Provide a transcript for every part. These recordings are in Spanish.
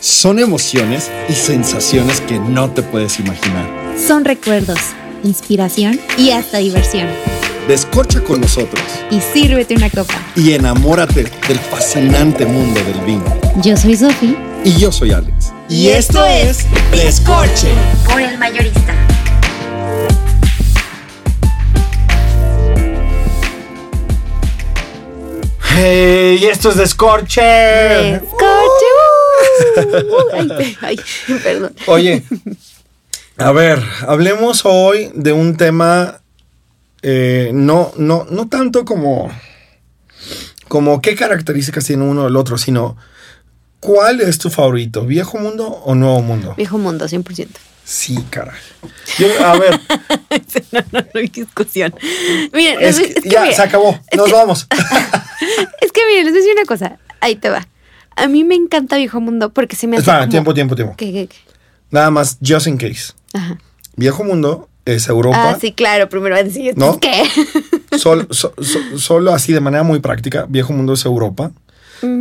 Son emociones y sensaciones que no te puedes imaginar. Son recuerdos, inspiración y hasta diversión. Descorcha con nosotros Y sírvete una copa. y enamórate del fascinante mundo del vino. Yo soy Sofi. Y yo soy Alex. Y esto es Descorche. Por el mayorista. Hey, esto es Descorche. Descorche. Ay, ay, perdón. Oye, a ver, hablemos hoy de un tema eh, no, no, no tanto como, como qué características tiene uno del otro, sino cuál es tu favorito, viejo mundo o nuevo mundo. Viejo mundo, 100%. Sí, caray. Yo- a ver, no, no, no hay discusión. Miren, es es, que es que ya mira, se acabó, nos vamos. es que miren, les voy a decir una cosa. Ahí te va. A mí me encanta Viejo Mundo porque se me hace. Espera, como- tiempo, tiempo, tiempo. ¿Qué, qué, qué? Nada más, just in case. Ajá. Viejo mundo es Europa. Ah, sí, claro. Primero va a decir, ¿No? ¿qué? Sol- so- so- solo así de manera muy práctica, viejo mundo es Europa.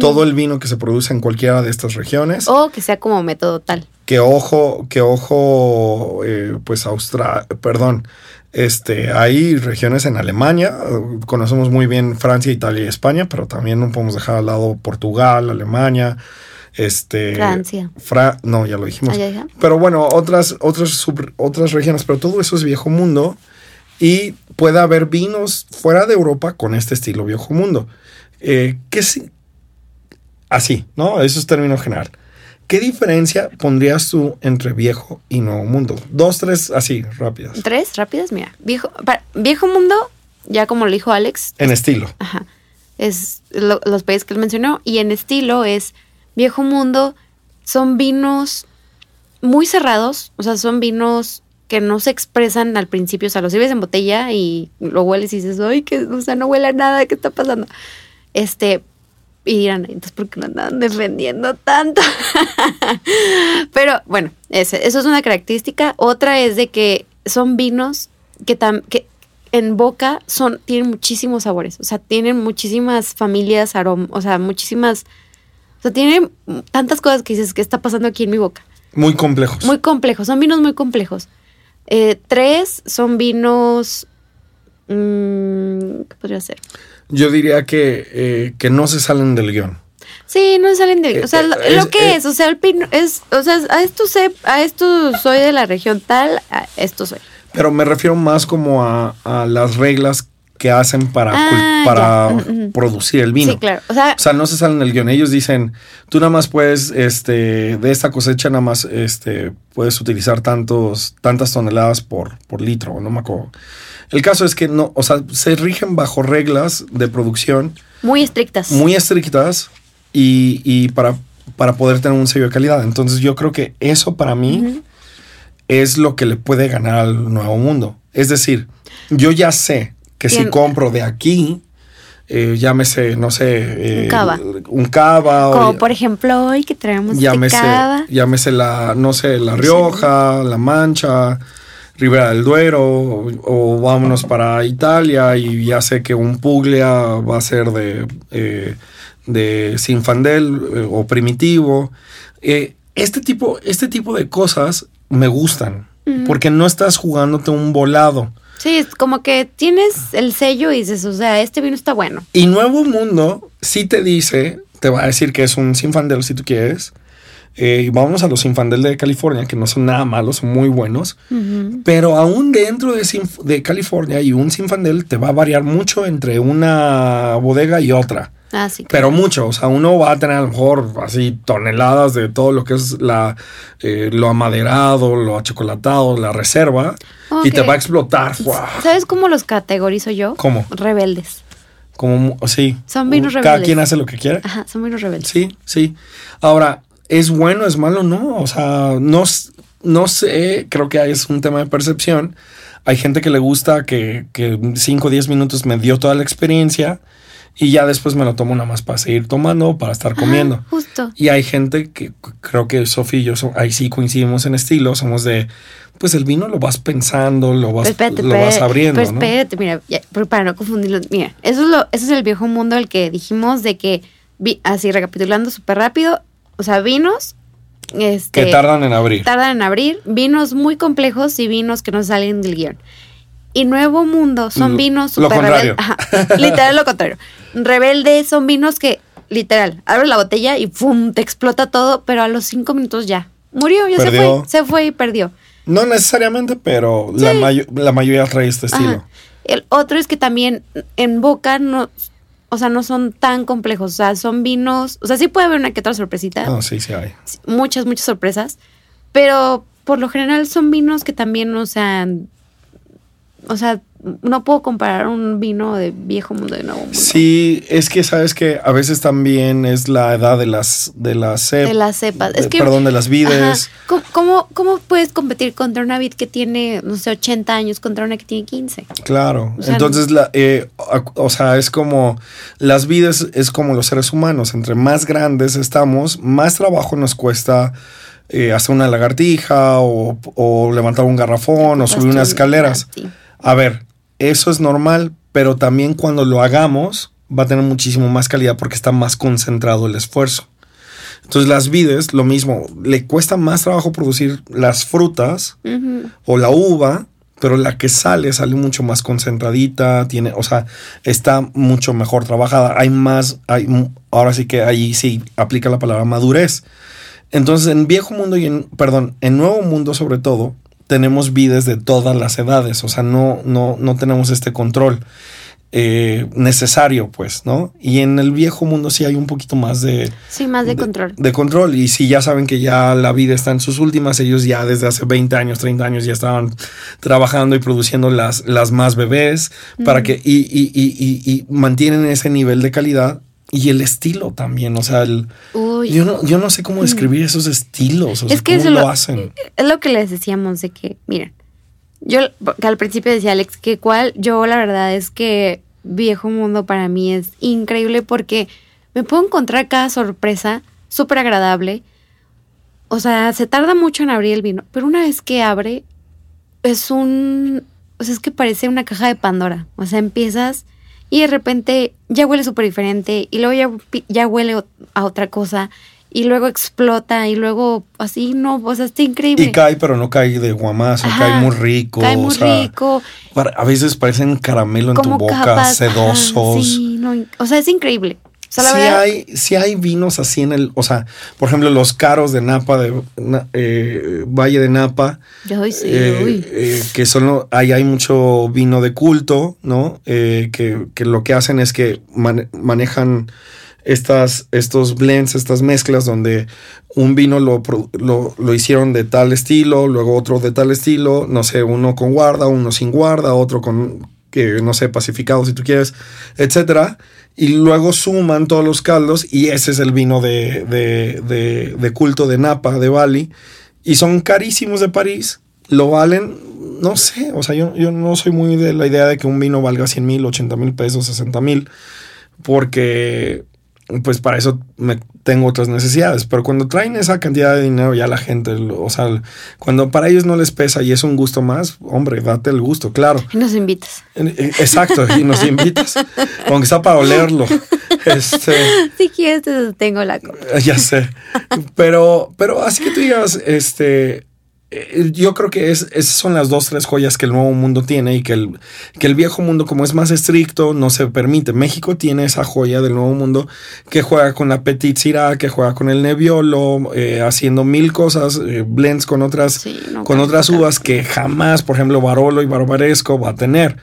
Todo el vino que se produce en cualquiera de estas regiones. O que sea como método tal. Que ojo, que ojo, eh, pues Australia, perdón, este, hay regiones en Alemania, eh, conocemos muy bien Francia, Italia y España, pero también no podemos dejar al lado Portugal, Alemania, este, Francia. Fra- no, ya lo dijimos. Ah, ya. Pero bueno, otras, otras, sub- otras regiones, pero todo eso es viejo mundo y puede haber vinos fuera de Europa con este estilo viejo mundo. Eh, ¿qué si- Así, ¿no? Eso es término general. ¿Qué diferencia pondrías tú entre viejo y nuevo mundo? Dos, tres, así, rápidas. Tres rápidas, mira. Viejo, para- viejo Mundo, ya como lo dijo Alex, En estilo. Ajá. Es lo- los países que él mencionó. Y en estilo es Viejo Mundo. Son vinos muy cerrados. O sea, son vinos que no se expresan al principio. O sea, los sirves en botella y lo hueles y dices, ay, que, o sea, no huele a nada. ¿Qué está pasando? Este. Y dirán, entonces, ¿por qué lo andan defendiendo tanto? Pero bueno, ese- eso es una característica. Otra es de que son vinos que, tam- que en boca son, tienen muchísimos sabores. O sea, tienen muchísimas familias, aromas, o sea, muchísimas. O sea, tienen tantas cosas que dices, ¿qué está pasando aquí en mi boca? Muy complejos. Muy complejos, son vinos muy complejos. Eh, tres son vinos. mm, ¿Qué podría ser? Yo diría que, eh, que no se salen del guion. Sí, no salen de. O sea, lo, eh, lo es- que eh, es, o sea, el pino es. O sea, a esto sé, a esto soy de la región tal, a esto soy. Pero me refiero más como a, a las reglas que hacen para, Ah, para. Mm, producir el vino. Sí, claro. O sea, O sea, no se salen del guion. Ellos dicen, tú nada más puedes, este, de esta cosecha nada más, este, puedes utilizar tantos, tantas toneladas por, por litro, no me acuerdo. El caso es que no, o sea, se rigen bajo reglas de producción muy estrictas. muy estrictas y, y para, para poder tener un sello de calidad. Entonces yo creo que eso para mí es lo que le puede ganar al nuevo mundo. Es decir, yo ya sé que si compro de aquí, eh, llámese, no sé, eh, Un cava. un cava o Como por ejemplo hoy que traemos este llámese, cava. llámese la, no sé, la Rioja, la Mancha, Ribera del Duero, o, o vámonos para Italia y ya sé que un Puglia va a ser de, eh, de Sinfandel o primitivo. Este, tipo, este tipo de cosas me gustan, porque no estás jugándote un volado. Sí, es como que tienes el sello y dices, o sea, este vino está bueno. Y Nuevo Mundo sí te dice, te va a decir que es un Sinfandel si tú quieres. Eh, y vámonos a los Sinfandel de California, que no son nada malos, son muy buenos. Pero aún dentro de, Sinf- de California y un Sinfandel te va a variar mucho entre una bodega y otra. Ah, sí. Pero mucho, o sea, uno va a tener a lo mejor así toneladas de todo lo que es la, eh, lo amaderado, lo achocolatado, la reserva, y te va a explotar. ¿Sabes cómo los categorizo yo? ¿Cómo? Rebeldes. Como, sí. Son vinos Cada rebeldes. quien hace lo que quiere. Ajá, son vinos rebeldes. Sí, sí. Ahora, ¿es bueno, es malo? No, o sea, no, no sé, creo que es un tema de percepción. Hay gente que le gusta que, que 5 o 10 minutos me dio toda la experiencia y ya después me lo tomo nada más para seguir tomando, para estar Ajá, comiendo. justo. Y hay gente que creo que Sofía y yo ahí sí coincidimos en estilo, somos de, pues el vino lo vas pensando, lo vas, espérate, lo vas abriendo, pero ¿no? espérate, mira, ya, para no confundirlo, mira, eso es lo, ese es el viejo mundo al que dijimos de que, vi- así recapitulando súper rápido, o sea, vinos Este, Que tardan en abrir. tardan en abrir, vinos muy complejos y vinos que no salen del guion. Y Nuevo Mundo son Lo- vinos lo super contrario. rebeldes. Literal lo contrario. Rebelde son vinos que, literal, abres la botella y ¡pum! te explota todo, pero a los cinco minutos ya. Murió, ya se fue. Se fue y perdió. No necesariamente, pero la, mayo- la mayoría trae este estilo. Ajá. El otro es que también en boca no, o sea, no son tan complejos. O sea, son vinos. O sea, sí puede haber una que otra sorpresita. No, sí, sí hay. muchas, muchas sorpresas. Pero por lo general son vinos que también, o sea, o sea, no puedo comparar un vino de viejo mundo de nuevo mundo. Sí, es que sabes que a veces también es la edad de las de las cep- De las cepas. Es de- que, perdón, de las vides. ¿Cómo, cómo, cómo puedes competir contra una vid que tiene, no sé, 80 años contra una que tiene 15? Claro. O sea, Entonces, la, eh, o sea, es como las vidas es como los seres humanos. Entre más grandes estamos, más trabajo nos cuesta eh, hacer una lagartija o, o levantar un garrafón o subir unas escaleras. Sí. A ver, eso es normal, pero también cuando lo hagamos va a tener muchísimo más calidad porque está más concentrado el esfuerzo. Entonces las vides, lo mismo, le cuesta más trabajo producir las frutas o la uva, pero la que sale sale mucho más concentradita, tiene, o sea, está mucho mejor trabajada. Hay más, hay, ahora sí que ahí sí aplica la palabra madurez. Entonces, en viejo mundo y en, perdón, en nuevo mundo sobre todo, tenemos vides de todas las edades, o sea, no, no, no tenemos este control eh, necesario, pues, ¿no? Y en el viejo mundo sí hay un poquito más de, Sí, más de, control. de control. Y si ya saben que ya la vida está en sus últimas, ellos ya desde hace 20 años, 30 años ya estaban trabajando y produciendo las, las más bebés para que y, y, y, y, y mantienen ese nivel de calidad y el estilo también. O sea, el, Uy. yo, no, yo no sé cómo describir esos estilos. O sea, que cómo eso lo, lo- hacen. Es lo que les decíamos de que, miren, yo que al principio decía Alex que cuál, yo la verdad es que Viejo Mundo para mí es increíble porque me puedo encontrar cada sorpresa súper agradable. O sea, se tarda mucho en abrir el vino, pero una vez que abre, es un. O sea, es que parece una caja de Pandora. O sea, empiezas y de repente ya huele súper diferente y luego ya, ya huele a otra cosa y luego explota y luego así, no, o sea, está increíble. Y cae, pero no cae de guamazo, Ajá, cae muy rico. Cae o muy sea, rico. para- a veces parecen caramelo en tu boca, capas. ajá, sedosos. sí, no, o sea, es increíble. Sea, sí, verdad, hay, sí hay vinos así en el, o sea, por ejemplo, los caros de Napa, de eh, Valle de Napa, Ay, sí, eh, eh, que son, ahí hay mucho vino de culto, ¿no? Eh, que, que lo que hacen es que mane- manejan estas, estos blends, estas mezclas donde un vino lo, lo, lo hicieron de tal estilo, luego otro de tal estilo, no sé, uno con guarda, uno sin guarda, otro con, que no sé, pacificado si tú quieres, etcétera. Y luego suman todos los caldos y ese es el vino de, de, de, de culto de Napa, de Bali. Y son carísimos de París. Lo valen, no sé, o sea, yo, yo no soy muy de la idea de que un vino valga 100 mil, 80 mil pesos, 60 mil, porque pues para eso me tengo otras necesidades. Pero cuando traen esa cantidad de dinero, ya la gente, lo- o sea, cuando para ellos no les pesa y es un gusto más, hombre, date el gusto, claro. Y nos invitas. Exacto, y nos invitas, aunque está para olerlo. Este, Si quieres, te tengo la copa. ya sé. Pero, pero así que tú digas, este, yo creo que es, esas son las dos, tres joyas que el nuevo mundo tiene y que el, que el viejo mundo, como es más estricto, no se permite. México tiene esa joya del nuevo mundo que juega con la Petit Syrah, que juega con el Nebbiolo, eh, haciendo mil cosas, eh, blends con otras, Sí, no, con otras uvas que jamás, por ejemplo, Barolo y Barbaresco va a tener.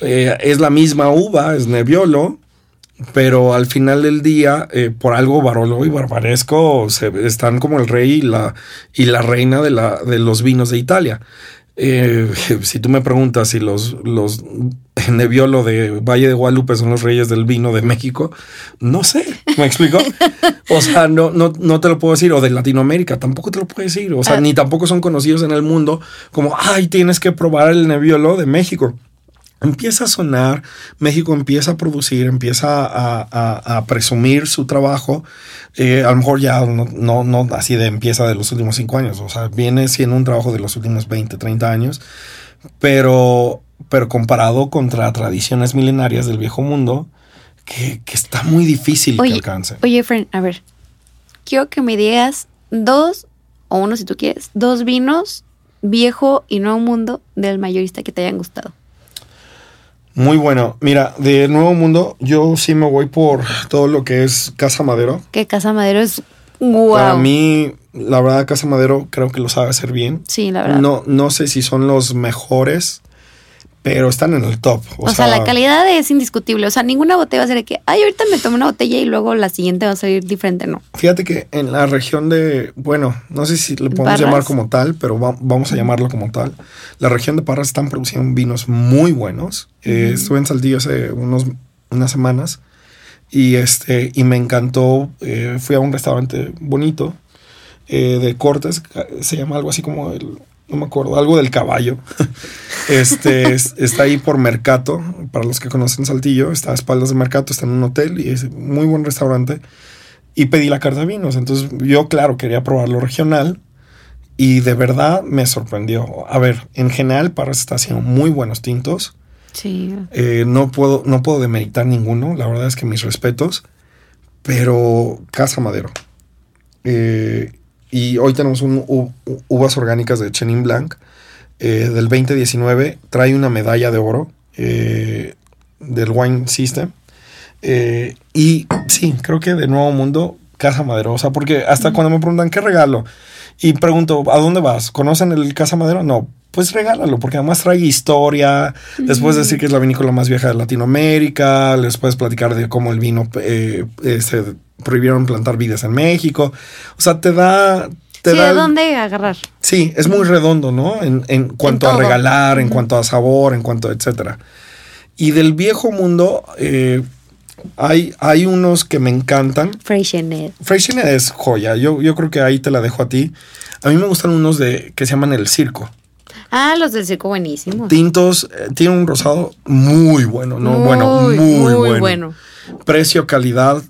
Eh, es la misma uva, es Nebbiolo, pero al final del día, eh, por algo Barolo y Barbaresco se, están como el rey y la, y la reina de, la, de los vinos de Italia. Eh, si tú me preguntas si los, los Nebbiolo de Valle de Guadalupe son los reyes del vino de México, no sé, ¿me explico? O sea, no, no, no te lo puedo decir, o de Latinoamérica, tampoco te lo puedo decir, o sea, Ah. ni tampoco son conocidos en el mundo como, ay, tienes que probar el Nebbiolo de México empieza a sonar, México empieza a producir, empieza a, a- a presumir su trabajo, eh, a lo mejor ya no, no, no así de empieza de los últimos cinco años, o sea, viene siendo un trabajo de los últimos 20, 30 años, pero, pero comparado contra tradiciones milenarias del viejo mundo, que, que está muy difícil que Oye, alcance. oye, Fren, a ver. Quiero que me digas dos o uno si tú quieres, dos vinos, viejo y nuevo mundo, del mayorista que te hayan gustado. Muy bueno. Mira, de Nuevo Mundo, yo sí me voy por todo lo que es Casa Madero. Que Casa Madero es wow. Para mí, la verdad, Casa Madero creo que lo sabe hacer bien. Sí, la verdad. No, no sé si son los mejores, pero están en el top. O, sea, la calidad es indiscutible. O sea, ninguna botella va a ser de que, ay, ahorita me tomo una botella y luego la siguiente va a salir diferente. No. Fíjate que en la región de, bueno, no sé si le podemos Parras. llamar como tal, pero va- vamos a llamarlo como tal. La región de Parras están produciendo vinos muy buenos. Eh, estuve en Saltillo hace unos, unas semanas y este y me encantó. eh, fui a un restaurante bonito eh, de cortes, se llama algo así como el, no me acuerdo, algo del caballo. Este es- está ahí por Mercato, para los que conocen Saltillo, está a espaldas de Mercato, está en un hotel y es muy buen restaurante. Y pedí la carta de vinos. Entonces yo, claro, quería probar lo regional y de verdad me sorprendió. A ver, en general Parras está haciendo muy buenos tintos. Sí. Eh, no, puedo, no puedo demeritar ninguno, la verdad es que mis respetos, pero Casa Madero. Eh, y hoy tenemos un u- uvas orgánicas de Chenin Blanc eh, del 2019, trae una medalla de oro eh, del Wine System. Eh, y sí, creo que de Nuevo Mundo, Casa Madero, o sea, porque hasta cuando me preguntan qué regalo y pregunto, ¿a dónde vas? ¿Conocen el Casa Madero? No, pues regálalo, porque además trae historia. Les puedes decir que es la vinícola más vieja de Latinoamérica. Les puedes platicar de cómo el vino eh, se prohibieron plantar vides en México. O sea, te da. Te Sí, da ¿de dónde agarrar? Sí, es muy redondo, ¿no? En, en cuanto a regalar, en cuanto a sabor, en cuanto a etcétera. Y del viejo mundo, eh, hay, hay unos que me encantan. Freixenet. Freixenet es joya. Yo, yo creo que ahí te la dejo a ti. A mí me gustan unos de que se llaman el circo. Ah, los del circo buenísimos. Tintos, eh, tiene un rosado muy bueno, no bueno, muy, muy bueno. bueno. Precio, calidad.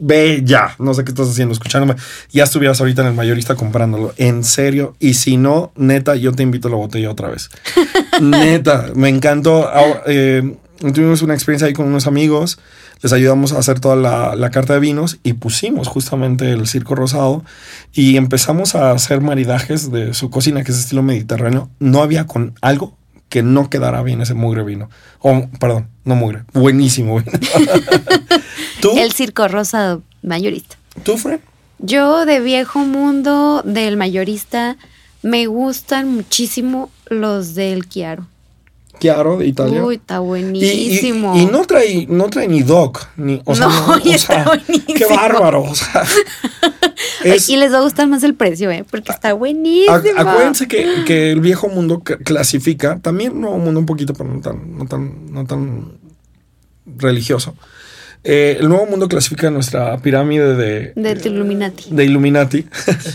Ve ya, no sé qué estás haciendo, escuchándome. Ya estuvieras ahorita en el mayorista comprándolo, en serio. Y si no, neta, yo te invito a la botella otra vez. neta, me encantó. Ahora, eh, tuvimos una experiencia ahí con unos amigos, les ayudamos a hacer toda la, la carta de vinos y pusimos justamente el circo rosado y empezamos a hacer maridajes de su cocina, que es estilo mediterráneo. No había con algo que no quedara bien ese mugre vino. O, perdón, no mugre, buenísimo vino. ¿Tú? El circo rosado mayorista. ¿Tú, Fred? Yo de viejo mundo, del mayorista, me gustan muchísimo los del Chiaro. Chiaro, de Italia. Uy, está Y- y, buenísimo. y no trae, no trae ni doc, ni, o sea, No, no, y o está sea, buenísimo. qué bárbaro, o sea, es- Y les va a gustar más el precio, ¿eh? Porque está buenísimo. Acuérdense que, que el viejo mundo clasifica, también nuevo mundo un poquito, pero no tan, no tan, no tan religioso. Eh, el nuevo mundo clasifica nuestra pirámide de, De Illuminati. de Illuminati,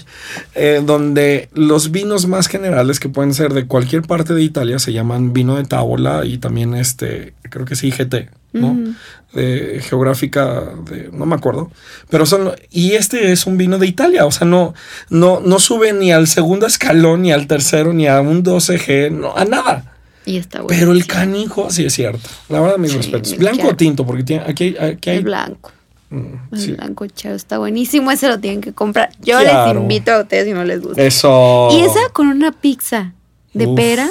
eh, donde los vinos más generales que pueden ser de cualquier parte de Italia se llaman vino de tábola y también este, creo que es IGT, ¿no? De geográfica, de, no me acuerdo, pero son, y este es un vino de Italia, o sea, no, no, no sube ni al segundo escalón, ni al tercero, ni a un 12G, no, a nada. Y está bueno. Pero el canijo sí es cierto. La verdad, mis Sí, respetos. Blanco o tinto, porque tiene, aquí, hay- aquí hay. El blanco. Mm, El sí. blanco chao está buenísimo. Ese lo tienen que comprar. Yo Claro. les invito a ustedes si no les gusta. Eso. Y esa con una pizza de Uf. pera.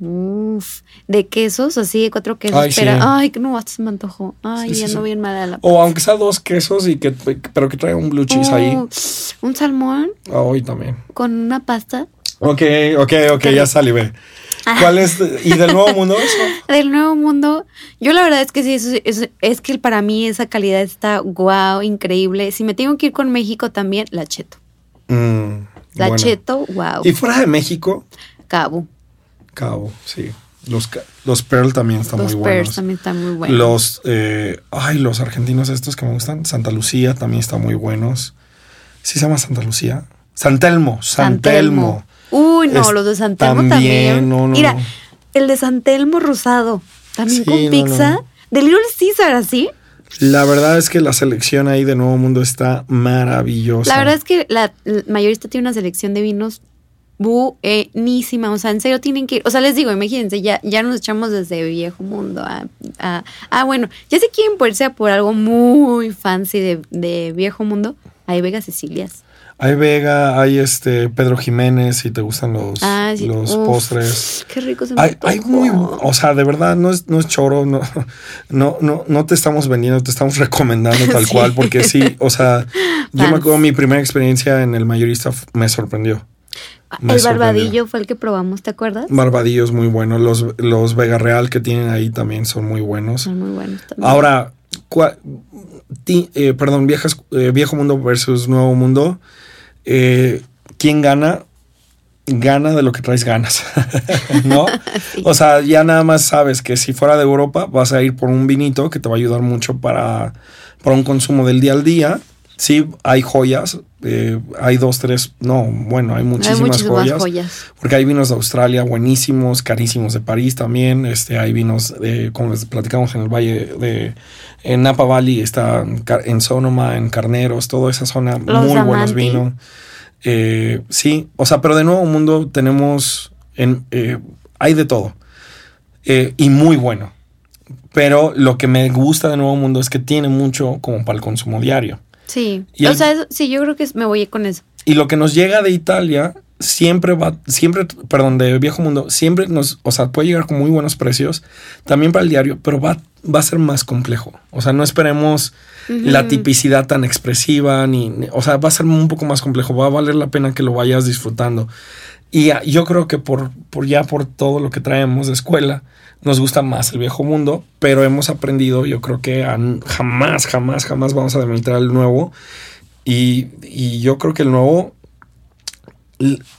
Uf. De quesos, así de cuatro quesos. Ay, sí. pera. Ay, que no, hasta se me antojó. Ay, Sí, sí, ando sí. bien mala la O aunque sea dos quesos y que, pero que traiga un blue cheese ahí. Oh, Un salmón Hoy también. con una pasta. Ok, ok, ok, ya rico. salivé. ¿Cuál es? ¿Y del nuevo mundo eso? Del nuevo mundo. Yo la verdad es que sí, eso, es, es que para mí esa calidad está guau, increíble. Si me tengo que ir con México también, la cheto. Mm, La bueno. cheto, wow. Y fuera de México, Cabo. Cabo, sí. Los, los Pearl también están Los muy buenos. también están muy buenos. Los, eh, ay, los argentinos estos que me gustan. Santa Lucía también están muy buenos. ¿Sí se llama Santa Lucía? San Telmo, San, Telmo. Uy, no, Es- los de San Telmo también, también. no, no, Mira, el de San Telmo rosado, también Sí, con pizza. De Little Caesar, así. La verdad es que la selección ahí de Nuevo Mundo está maravillosa. La verdad es que la, la mayorista tiene una selección de vinos buenísima. O sea, en serio tienen que ir. O sea, les digo, imagínense, ya, ya nos echamos desde viejo mundo a, a- Ah, bueno, ya si quieren ponerse por algo muy fancy de, de viejo mundo, Hay Vega Cecilias. Hay Vega, hay este Pedro Jiménez, si te gustan los, Ah, sí. los Uf, postres. Qué rico se me Hay, hay muy, o sea, de verdad no es, no es choro, no, no, no, no te estamos vendiendo, te estamos recomendando tal Sí. cual, porque sí, o sea, yo me acuerdo mi primera experiencia en el mayorista me sorprendió. me El sorprendió. barbadillo fue el que probamos, ¿te acuerdas? Barbadillo es muy bueno, los, los Vega Real que tienen ahí también son muy buenos. Son muy buenos también. Ahora, cua- ti- eh, perdón, viejas, eh, Viejo Mundo versus Nuevo Mundo, eh, ¿quién gana? Gana de lo que traes ganas, ¿no? Sí. O sea, ya nada más sabes que si fuera de Europa vas a ir por un vinito que te va a ayudar mucho para, para un consumo del día al día. Sí, hay joyas, eh, hay dos, tres, no, bueno, hay Hay muchísimas, muchísimas joyas. joyas. Porque hay vinos de Australia buenísimos, carísimos de París también. Este, hay vinos, de, como les platicamos en el valle de en Napa Valley, está en Sonoma, en Carneros, toda esa zona, Los muy buenos vinos. Eh, sí, o sea, pero de Nuevo Mundo tenemos, en, eh, hay de todo Eh, y muy bueno. Pero lo que me gusta de Nuevo Mundo es que tiene mucho como para el consumo diario. Sí. Y o el- sea, eso- sí, yo creo que me voy con eso. Y lo que nos llega de Italia siempre va, siempre, perdón, de Viejo Mundo, siempre nos, o sea, puede llegar con muy buenos precios, también para el diario, pero va, va a ser más complejo. O sea, no esperemos la tipicidad tan expresiva, ni, ni- o sea, va a ser un poco más complejo, va a valer la pena que lo vayas disfrutando. Y ah, yo creo que por, por ya por todo lo que traemos de escuela, nos gusta más el viejo mundo, pero hemos aprendido, yo creo que jamás, jamás, jamás vamos a demeritar el nuevo. Y, y yo creo que el nuevo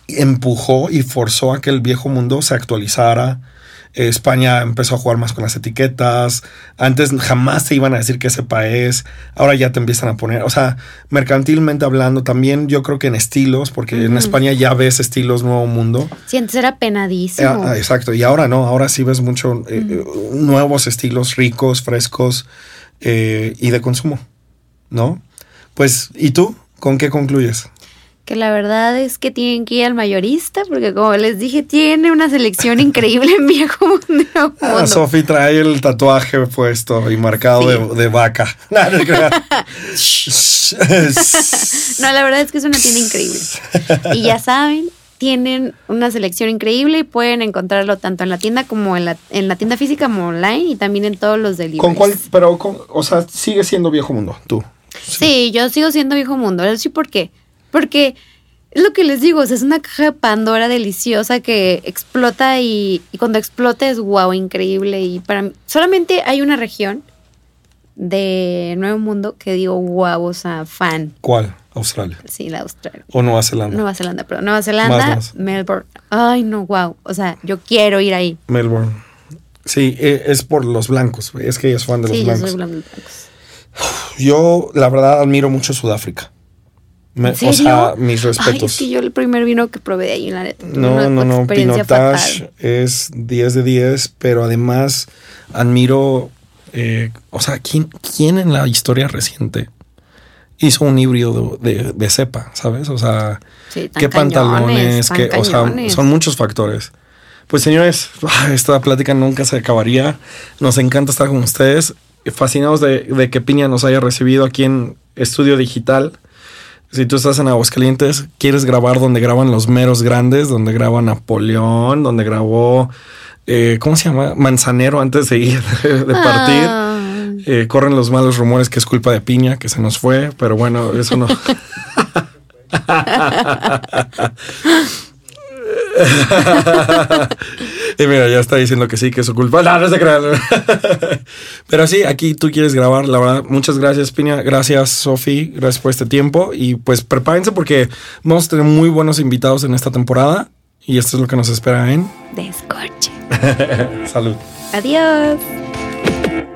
empujó y forzó a que el viejo mundo se actualizara. España empezó a jugar más con las etiquetas. Antes jamás te iban a decir que cepa es. Ahora ya te empiezan a poner. O sea, mercantilmente hablando, también yo creo que en estilos, porque en España ya ves estilos Nuevo Mundo. Sí, antes era penadísimo. Ah, ah, exacto. Y ahora no. Ahora sí ves mucho eh, eh, nuevos estilos ricos, frescos eh, y de consumo. ¿No? Pues, ¿y tú? ¿Con qué concluyes? Que la verdad es que tienen que ir al mayorista, porque como les dije, tiene una selección increíble en viejo mundo. Ah, Sofi trae el tatuaje puesto y marcado Sí. de, de vaca. No, la verdad es que es una tienda increíble. Y ya saben, tienen una selección increíble y pueden encontrarlo tanto en la tienda como en la, en la tienda física como online y también en todos los deliveries. ¿Con cuál? Pero, con- o sea, sigue siendo viejo mundo, tú. Sí, yo sigo siendo viejo mundo. ¿Sí por qué? Porque es lo que les digo, o sea, es una caja de Pandora deliciosa que explota y, y cuando explota es wow, increíble. Y para mí, solamente hay una región de Nuevo Mundo que digo wow, o sea, fan. ¿Cuál? Australia. Sí, la Australia. ¿O Nueva Zelanda? Nueva Zelanda, perdón. Nueva Zelanda, más. Melbourne. Ay, no, wow. O sea, yo quiero ir ahí. Melbourne. Sí, eh, es por los blancos. Es que ella es fan de Sí, los yo blancos. soy blanco. blancos. Yo, la verdad, admiro mucho Sudáfrica. Me- ¿En o sea, serio? mis Ay, respetos. es que yo el primer vino que probé de ahí, la neta. No, una no, no. Pinotage fatal. es 10 de 10, pero además admiro. eh, o sea, ¿quién, ¿quién en la historia reciente hizo un híbrido de, de- de cepa, ¿sabes? O sea, Sí, qué pantalones, qué, o sea, son muchos factores. Pues señores, ah, esta plática nunca se acabaría. Nos encanta estar con ustedes. Fascinados de, de que Piña nos haya recibido aquí en Estudio Digital. Si tú estás en Aguascalientes, quieres grabar donde graban los meros grandes, donde graba Napoleón, donde grabó, eh, ¿cómo se llama? Manzanero antes de ir, de partir. Ah, Eh, corren los malos rumores que es culpa de Piña, que se nos fue, pero bueno, eso no. y mira, ya está diciendo que sí, que es su culpa. No, no se crean. pero sí, aquí tú quieres grabar, la verdad. Muchas gracias, Piña. Gracias, Sofi. Gracias por este tiempo. Y pues prepárense porque vamos a tener muy buenos invitados en esta temporada. Y esto es lo que nos espera en descorche. Salud. Adiós.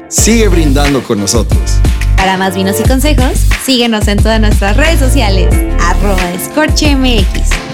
Sigue brindando con nosotros. Para más vinos y consejos, síguenos en todas nuestras redes sociales. Arroba descorche MX.